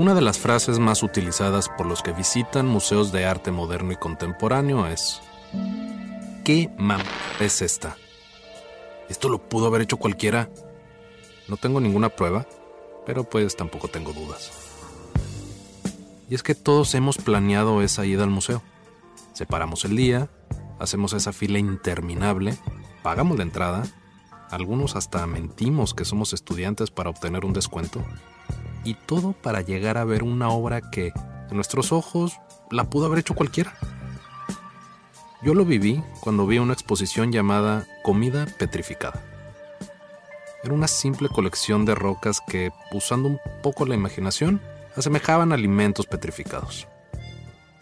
Una de las frases más utilizadas por los que visitan museos de arte moderno y contemporáneo es ¿Qué mam es esta? Esto lo pudo haber hecho cualquiera. No tengo ninguna prueba, pero pues tampoco tengo dudas. Y es que todos hemos planeado esa ida al museo. Separamos el día, hacemos esa fila interminable, pagamos la entrada, algunos hasta mentimos que somos estudiantes para obtener un descuento y todo para llegar a ver una obra que, en nuestros ojos, la pudo haber hecho cualquiera. Yo lo viví cuando vi una exposición llamada Comida Petrificada. Era una simple colección de rocas que, usando un poco la imaginación, asemejaban alimentos petrificados.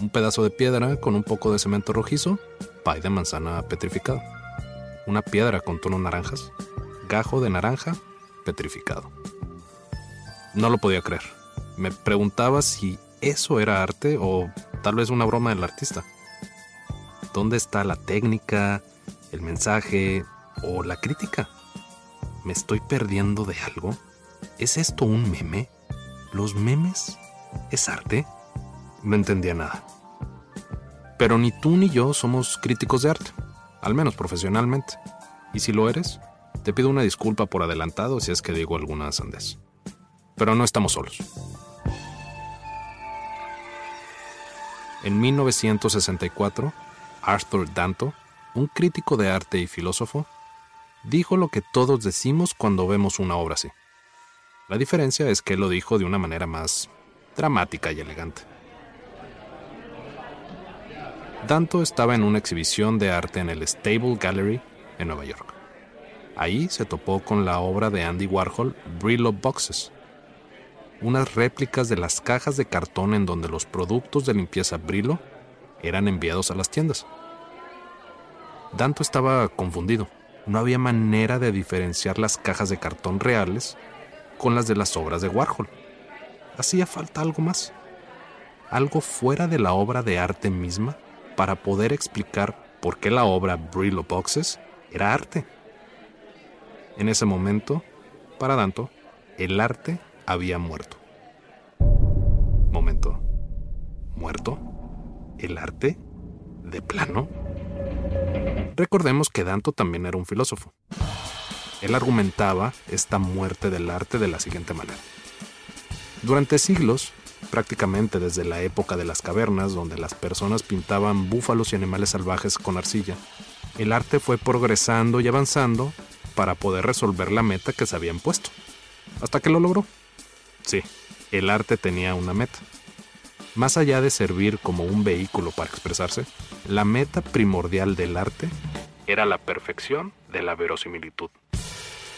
Un pedazo de piedra con un poco de cemento rojizo, pay de manzana petrificado. Una piedra con tonos naranjas, gajo de naranja petrificado. No lo podía creer. Me preguntaba si eso era arte o tal vez una broma del artista. ¿Dónde está la técnica, el mensaje o la crítica? ¿Me estoy perdiendo de algo? ¿Es esto un meme? ¿Los memes es arte? No entendía nada. Pero ni tú ni yo somos críticos de arte, al menos profesionalmente. Y si lo eres, te pido una disculpa por adelantado si es que digo alguna sandez pero no estamos solos. En 1964, Arthur Danto, un crítico de arte y filósofo, dijo lo que todos decimos cuando vemos una obra así. La diferencia es que lo dijo de una manera más dramática y elegante. Danto estaba en una exhibición de arte en el Stable Gallery en Nueva York. Ahí se topó con la obra de Andy Warhol, Brillo Boxes, unas réplicas de las cajas de cartón en donde los productos de limpieza Brillo eran enviados a las tiendas. Danto estaba confundido. No había manera de diferenciar las cajas de cartón reales con las de las obras de Warhol. Hacía falta algo más. Algo fuera de la obra de arte misma para poder explicar por qué la obra Brillo Boxes era arte. En ese momento, para Danto, el arte había muerto. Momento. ¿Muerto? ¿El arte? ¿De plano? Recordemos que Danto también era un filósofo. Él argumentaba esta muerte del arte de la siguiente manera. Durante siglos, prácticamente desde la época de las cavernas, donde las personas pintaban búfalos y animales salvajes con arcilla, el arte fue progresando y avanzando para poder resolver la meta que se habían puesto, hasta que lo logró. Sí, el arte tenía una meta. Más allá de servir como un vehículo para expresarse, la meta primordial del arte era la perfección de la verosimilitud,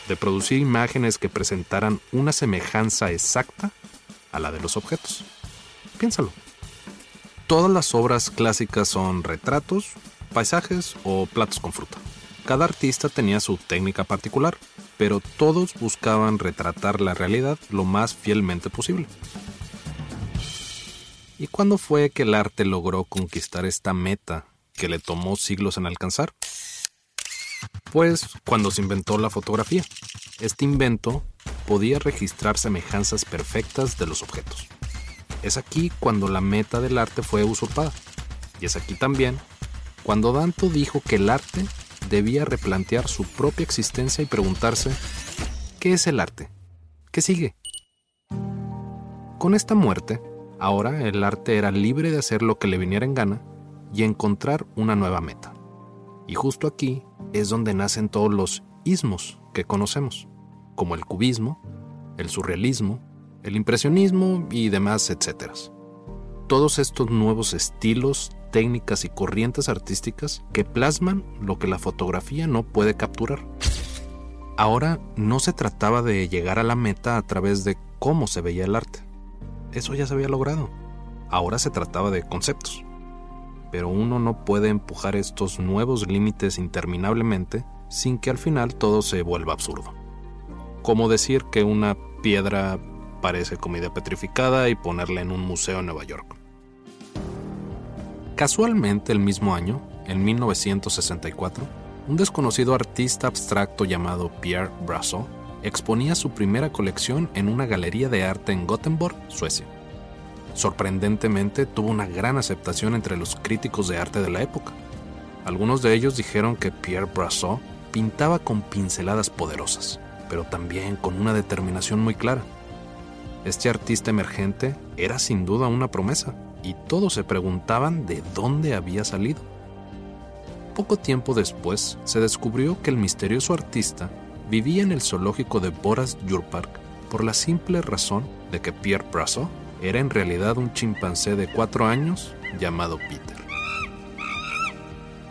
de producir imágenes que presentaran una semejanza exacta a la de los objetos. Piénsalo. Todas las obras clásicas son retratos, paisajes o platos con fruta. Cada artista tenía su técnica particular, pero todos buscaban retratar la realidad lo más fielmente posible. ¿Y cuándo fue que el arte logró conquistar esta meta que le tomó siglos en alcanzar? Pues cuando se inventó la fotografía. Este invento podía registrar semejanzas perfectas de los objetos. Es aquí cuando la meta del arte fue usurpada. Y es aquí también cuando Danto dijo que el arte debía replantear su propia existencia y preguntarse, ¿qué es el arte? ¿Qué sigue? Con esta muerte, Ahora el arte era libre de hacer lo que le viniera en gana y encontrar una nueva meta. Y justo aquí es donde nacen todos los ismos que conocemos, como el cubismo, el surrealismo, el impresionismo y demás, etcétera. Todos estos nuevos estilos, técnicas y corrientes artísticas que plasman lo que la fotografía no puede capturar. Ahora no se trataba de llegar a la meta a través de cómo se veía el arte. Eso ya se había logrado. Ahora se trataba de conceptos. Pero uno no puede empujar estos nuevos límites interminablemente sin que al final todo se vuelva absurdo. Como decir que una piedra parece comida petrificada y ponerla en un museo en Nueva York. Casualmente el mismo año, en 1964, un desconocido artista abstracto llamado Pierre Brassot exponía su primera colección en una galería de arte en Gothenburg, Suecia. Sorprendentemente tuvo una gran aceptación entre los críticos de arte de la época. Algunos de ellos dijeron que Pierre Brassot pintaba con pinceladas poderosas, pero también con una determinación muy clara. Este artista emergente era sin duda una promesa, y todos se preguntaban de dónde había salido. Poco tiempo después se descubrió que el misterioso artista vivía en el zoológico de Boras Jurpark por la simple razón de que Pierre Brassot era en realidad un chimpancé de cuatro años llamado Peter.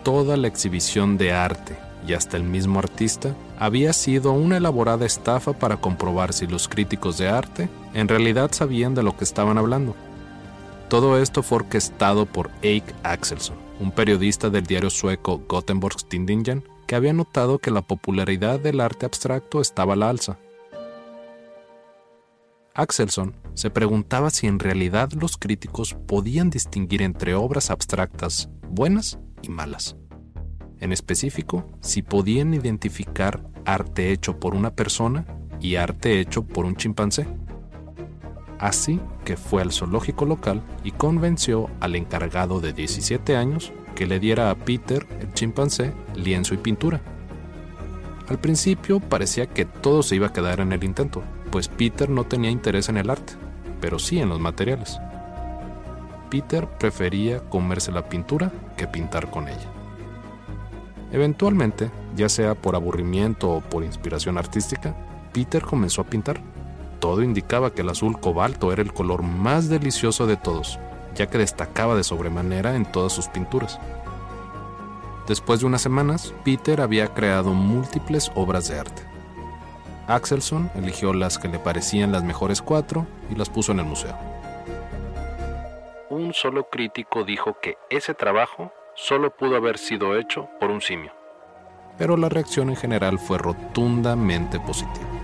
Toda la exhibición de arte y hasta el mismo artista había sido una elaborada estafa para comprobar si los críticos de arte en realidad sabían de lo que estaban hablando. Todo esto fue orquestado por Eik Axelsson, un periodista del diario sueco Gothenburgs Tidningen, que había notado que la popularidad del arte abstracto estaba a la alza. Axelson se preguntaba si en realidad los críticos podían distinguir entre obras abstractas buenas y malas. En específico, si podían identificar arte hecho por una persona y arte hecho por un chimpancé. Así que fue al zoológico local y convenció al encargado de 17 años que le diera a Peter, el chimpancé, lienzo y pintura. Al principio parecía que todo se iba a quedar en el intento, pues Peter no tenía interés en el arte, pero sí en los materiales. Peter prefería comerse la pintura que pintar con ella. Eventualmente, ya sea por aburrimiento o por inspiración artística, Peter comenzó a pintar. Todo indicaba que el azul cobalto era el color más delicioso de todos, ya que destacaba de sobremanera en todas sus pinturas. Después de unas semanas, Peter había creado múltiples obras de arte. Axelson eligió las que le parecían las mejores cuatro y las puso en el museo. Un solo crítico dijo que ese trabajo solo pudo haber sido hecho por un simio, pero la reacción en general fue rotundamente positiva.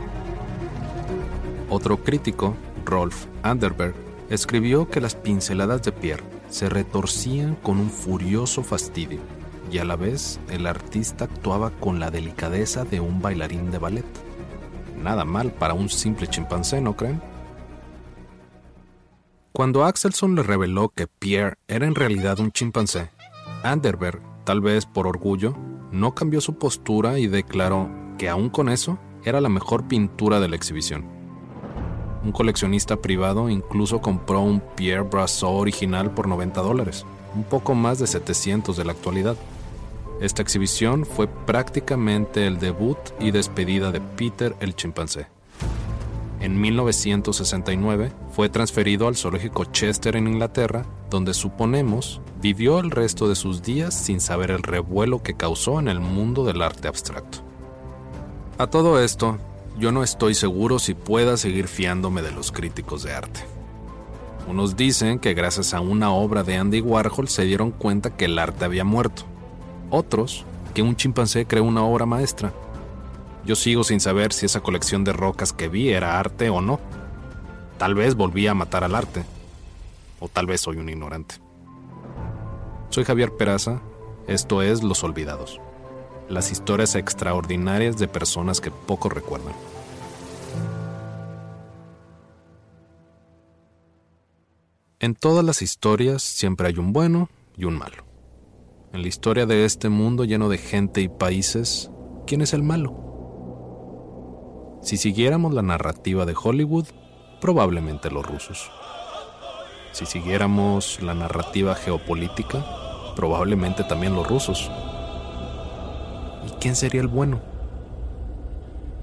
Otro crítico, Rolf Anderberg, escribió que las pinceladas de Pierre se retorcían con un furioso fastidio y a la vez el artista actuaba con la delicadeza de un bailarín de ballet. Nada mal para un simple chimpancé, ¿no creen? Cuando Axelson le reveló que Pierre era en realidad un chimpancé, Anderberg, tal vez por orgullo, no cambió su postura y declaró que aún con eso era la mejor pintura de la exhibición. Un coleccionista privado incluso compró un Pierre Brassot original por 90 dólares, un poco más de 700 de la actualidad. Esta exhibición fue prácticamente el debut y despedida de Peter el chimpancé. En 1969 fue transferido al zoológico Chester en Inglaterra, donde suponemos vivió el resto de sus días sin saber el revuelo que causó en el mundo del arte abstracto. A todo esto, yo no estoy seguro si pueda seguir fiándome de los críticos de arte. Unos dicen que gracias a una obra de Andy Warhol se dieron cuenta que el arte había muerto. Otros, que un chimpancé creó una obra maestra. Yo sigo sin saber si esa colección de rocas que vi era arte o no. Tal vez volví a matar al arte. O tal vez soy un ignorante. Soy Javier Peraza. Esto es Los Olvidados las historias extraordinarias de personas que poco recuerdan. En todas las historias siempre hay un bueno y un malo. En la historia de este mundo lleno de gente y países, ¿quién es el malo? Si siguiéramos la narrativa de Hollywood, probablemente los rusos. Si siguiéramos la narrativa geopolítica, probablemente también los rusos. ¿Y quién sería el bueno?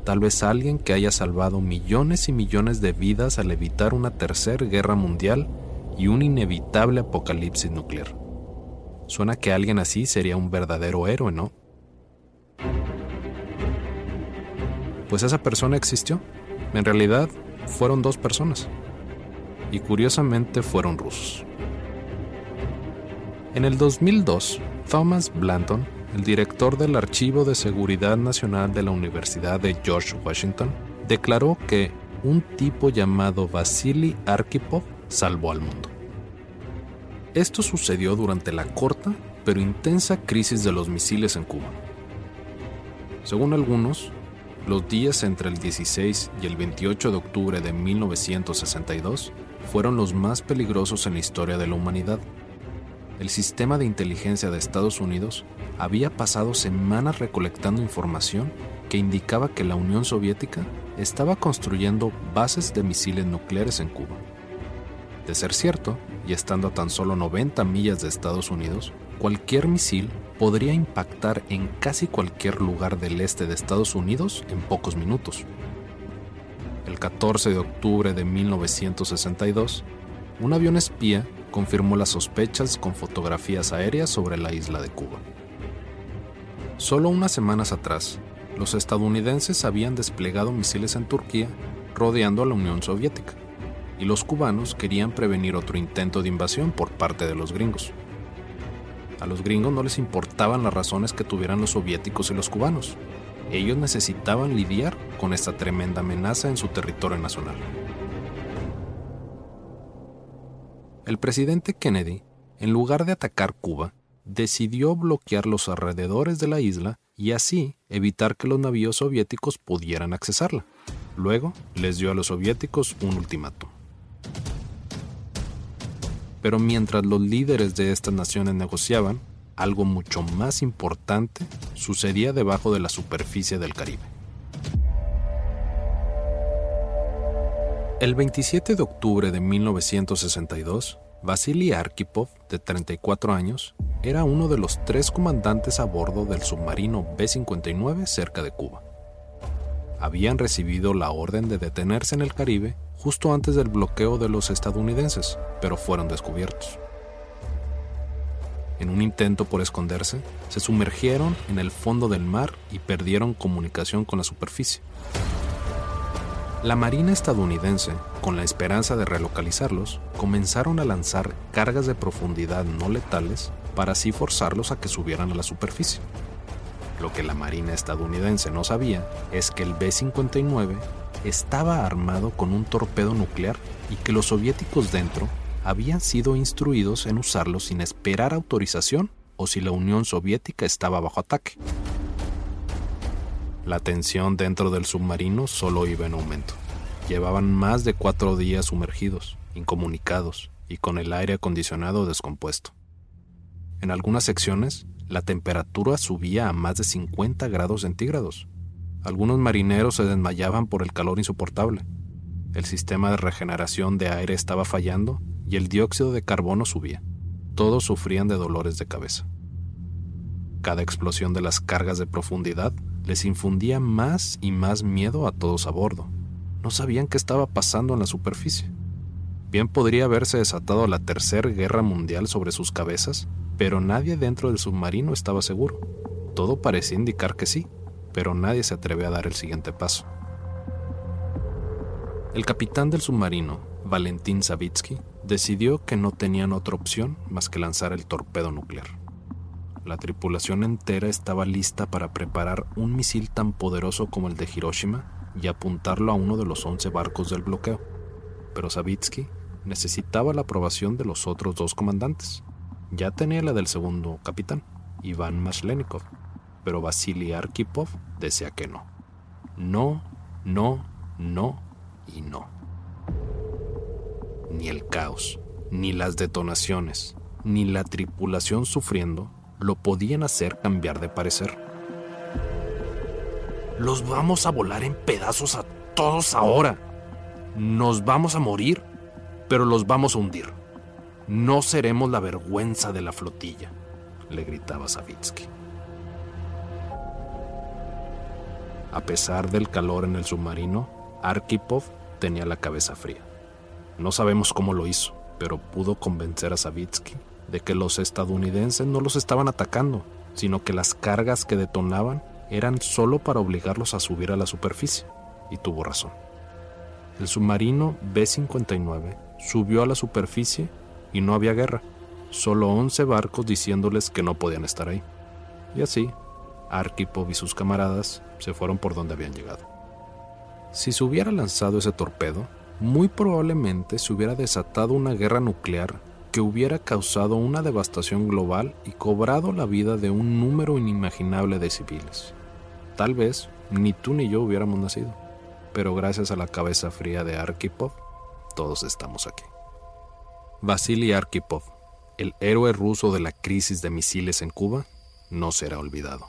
Tal vez alguien que haya salvado millones y millones de vidas al evitar una tercera guerra mundial y un inevitable apocalipsis nuclear. Suena que alguien así sería un verdadero héroe, ¿no? Pues esa persona existió. En realidad fueron dos personas. Y curiosamente fueron rusos. En el 2002, Thomas Blanton, el director del Archivo de Seguridad Nacional de la Universidad de George Washington, declaró que un tipo llamado Vasily Arkhipov salvó al mundo. Esto sucedió durante la corta pero intensa crisis de los misiles en Cuba. Según algunos, los días entre el 16 y el 28 de octubre de 1962 fueron los más peligrosos en la historia de la humanidad. El sistema de inteligencia de Estados Unidos había pasado semanas recolectando información que indicaba que la Unión Soviética estaba construyendo bases de misiles nucleares en Cuba. De ser cierto, y estando a tan solo 90 millas de Estados Unidos, cualquier misil podría impactar en casi cualquier lugar del este de Estados Unidos en pocos minutos. El 14 de octubre de 1962, un avión espía confirmó las sospechas con fotografías aéreas sobre la isla de Cuba. Solo unas semanas atrás, los estadounidenses habían desplegado misiles en Turquía rodeando a la Unión Soviética, y los cubanos querían prevenir otro intento de invasión por parte de los gringos. A los gringos no les importaban las razones que tuvieran los soviéticos y los cubanos. Ellos necesitaban lidiar con esta tremenda amenaza en su territorio nacional. El presidente Kennedy, en lugar de atacar Cuba, decidió bloquear los alrededores de la isla y así evitar que los navíos soviéticos pudieran accesarla. Luego les dio a los soviéticos un ultimátum. Pero mientras los líderes de estas naciones negociaban, algo mucho más importante sucedía debajo de la superficie del Caribe. El 27 de octubre de 1962, Vasily Arkhipov, de 34 años, era uno de los tres comandantes a bordo del submarino B-59 cerca de Cuba. Habían recibido la orden de detenerse en el Caribe justo antes del bloqueo de los estadounidenses, pero fueron descubiertos. En un intento por esconderse, se sumergieron en el fondo del mar y perdieron comunicación con la superficie. La Marina estadounidense, con la esperanza de relocalizarlos, comenzaron a lanzar cargas de profundidad no letales para así forzarlos a que subieran a la superficie. Lo que la Marina estadounidense no sabía es que el B-59 estaba armado con un torpedo nuclear y que los soviéticos dentro habían sido instruidos en usarlo sin esperar autorización o si la Unión Soviética estaba bajo ataque. La tensión dentro del submarino solo iba en aumento. Llevaban más de cuatro días sumergidos, incomunicados y con el aire acondicionado descompuesto. En algunas secciones, la temperatura subía a más de 50 grados centígrados. Algunos marineros se desmayaban por el calor insoportable. El sistema de regeneración de aire estaba fallando y el dióxido de carbono subía. Todos sufrían de dolores de cabeza. Cada explosión de las cargas de profundidad les infundía más y más miedo a todos a bordo. No sabían qué estaba pasando en la superficie. Bien podría haberse desatado la Tercera Guerra Mundial sobre sus cabezas pero nadie dentro del submarino estaba seguro. Todo parecía indicar que sí, pero nadie se atreve a dar el siguiente paso. El capitán del submarino, Valentín Savitsky, decidió que no tenían otra opción más que lanzar el torpedo nuclear. La tripulación entera estaba lista para preparar un misil tan poderoso como el de Hiroshima y apuntarlo a uno de los 11 barcos del bloqueo. Pero Savitsky necesitaba la aprobación de los otros dos comandantes, ya tenía la del segundo capitán, Iván Mashlenikov, pero Vasily Arkhipov decía que no. No, no, no y no. Ni el caos, ni las detonaciones, ni la tripulación sufriendo lo podían hacer cambiar de parecer. Los vamos a volar en pedazos a todos ahora. Nos vamos a morir, pero los vamos a hundir, No seremos la vergüenza de la flotilla, le gritaba Savitsky. A pesar del calor en el submarino, Arkhipov tenía la cabeza fría. No sabemos cómo lo hizo, pero pudo convencer a Savitsky de que los estadounidenses no los estaban atacando, sino que las cargas que detonaban eran solo para obligarlos a subir a la superficie. Y tuvo razón. El submarino B-59 subió a la superficie y no había guerra, solo 11 barcos diciéndoles que no podían estar ahí. Y así, Arkhipov y sus camaradas se fueron por donde habían llegado. Si se hubiera lanzado ese torpedo, muy probablemente se hubiera desatado una guerra nuclear que hubiera causado una devastación global y cobrado la vida de un número inimaginable de civiles. Tal vez ni tú ni yo hubiéramos nacido, pero gracias a la cabeza fría de Arkhipov, todos estamos aquí. Vasily Arkhipov, el héroe ruso de la crisis de misiles en Cuba, no será olvidado.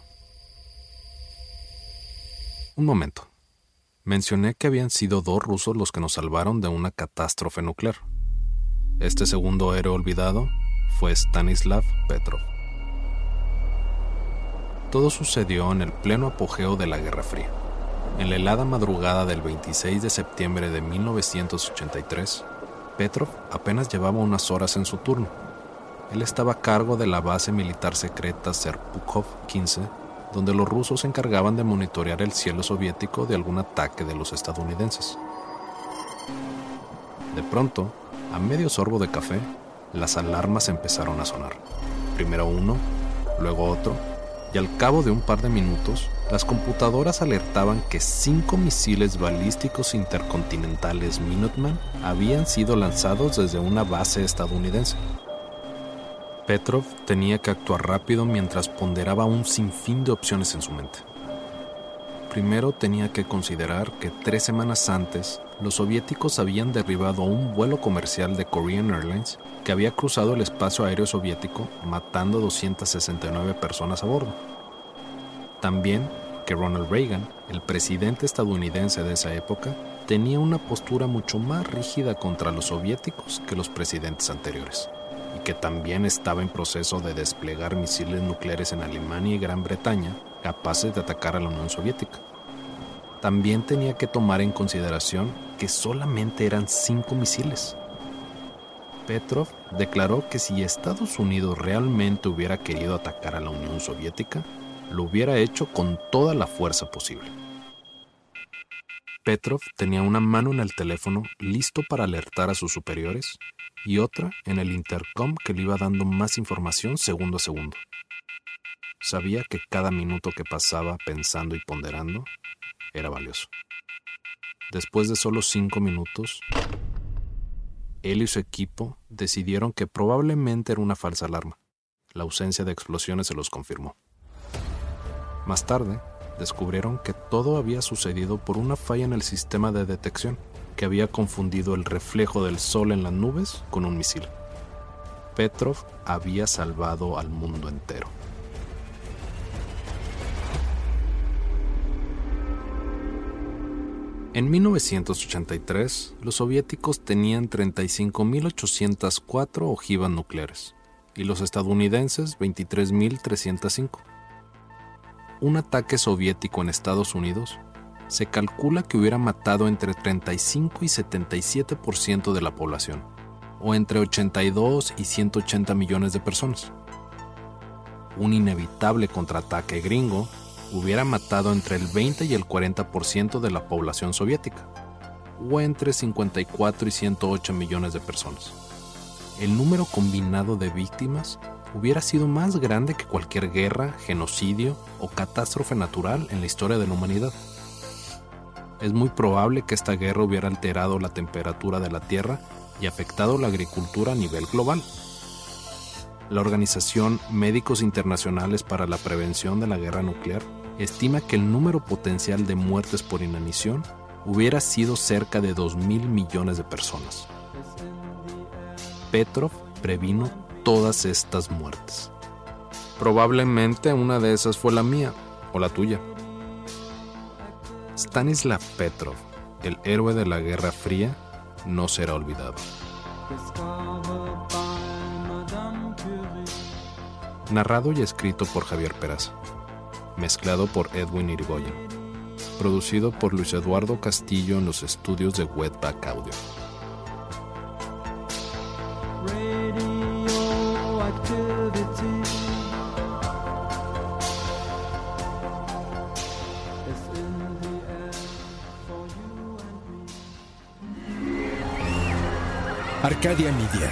Un momento. Mencioné que habían sido dos rusos los que nos salvaron de una catástrofe nuclear. Este segundo héroe olvidado fue Stanislav Petrov. Todo sucedió en el pleno apogeo de la Guerra Fría. En la helada madrugada del 26 de septiembre de 1983, Petrov apenas llevaba unas horas en su turno. Él estaba a cargo de la base militar secreta Serpukhov 15 donde los rusos se encargaban de monitorear el cielo soviético de algún ataque de los estadounidenses. De pronto, a medio sorbo de café, las alarmas empezaron a sonar. Primero uno, luego otro, y al cabo de un par de minutos, las computadoras alertaban que cinco misiles balísticos intercontinentales Minuteman habían sido lanzados desde una base estadounidense. Petrov tenía que actuar rápido mientras ponderaba un sinfín de opciones en su mente. Primero tenía que considerar que tres semanas antes los soviéticos habían derribado un vuelo comercial de Korean Airlines que había cruzado el espacio aéreo soviético matando 269 personas a bordo. También que Ronald Reagan, el presidente estadounidense de esa época, tenía una postura mucho más rígida contra los soviéticos que los presidentes anteriores y que también estaba en proceso de desplegar misiles nucleares en Alemania y Gran Bretaña capaces de atacar a la Unión Soviética. También tenía que tomar en consideración que solamente eran cinco misiles. Petrov declaró que si Estados Unidos realmente hubiera querido atacar a la Unión Soviética, lo hubiera hecho con toda la fuerza posible. Petrov tenía una mano en el teléfono listo para alertar a sus superiores y otra en el intercom que le iba dando más información segundo a segundo. Sabía que cada minuto que pasaba pensando y ponderando era valioso. Después de solo cinco minutos, él y su equipo decidieron que probablemente era una falsa alarma. La ausencia de explosiones se los confirmó. Más tarde, descubrieron que todo había sucedido por una falla en el sistema de detección que había confundido el reflejo del sol en las nubes con un misil. Petrov había salvado al mundo entero. En 1983, los soviéticos tenían 35.804 ojivas nucleares y los estadounidenses 23.305. Un ataque soviético en Estados Unidos se calcula que hubiera matado entre 35 y 77% de la población, o entre 82 y 180 millones de personas. Un inevitable contraataque gringo hubiera matado entre el 20 y el 40% de la población soviética, o entre 54 y 108 millones de personas. El número combinado de víctimas hubiera sido más grande que cualquier guerra, genocidio o catástrofe natural en la historia de la humanidad es muy probable que esta guerra hubiera alterado la temperatura de la Tierra y afectado la agricultura a nivel global. La Organización Médicos Internacionales para la Prevención de la Guerra Nuclear estima que el número potencial de muertes por inanición hubiera sido cerca de 2 mil millones de personas. Petrov previno todas estas muertes. Probablemente una de esas fue la mía o la tuya. Stanislav Petrov, el héroe de la Guerra Fría, no será olvidado. Narrado y escrito por Javier Peraza. Mezclado por Edwin Irigoyen. Producido por Luis Eduardo Castillo en los estudios de Wetback Audio. Arcadia Media.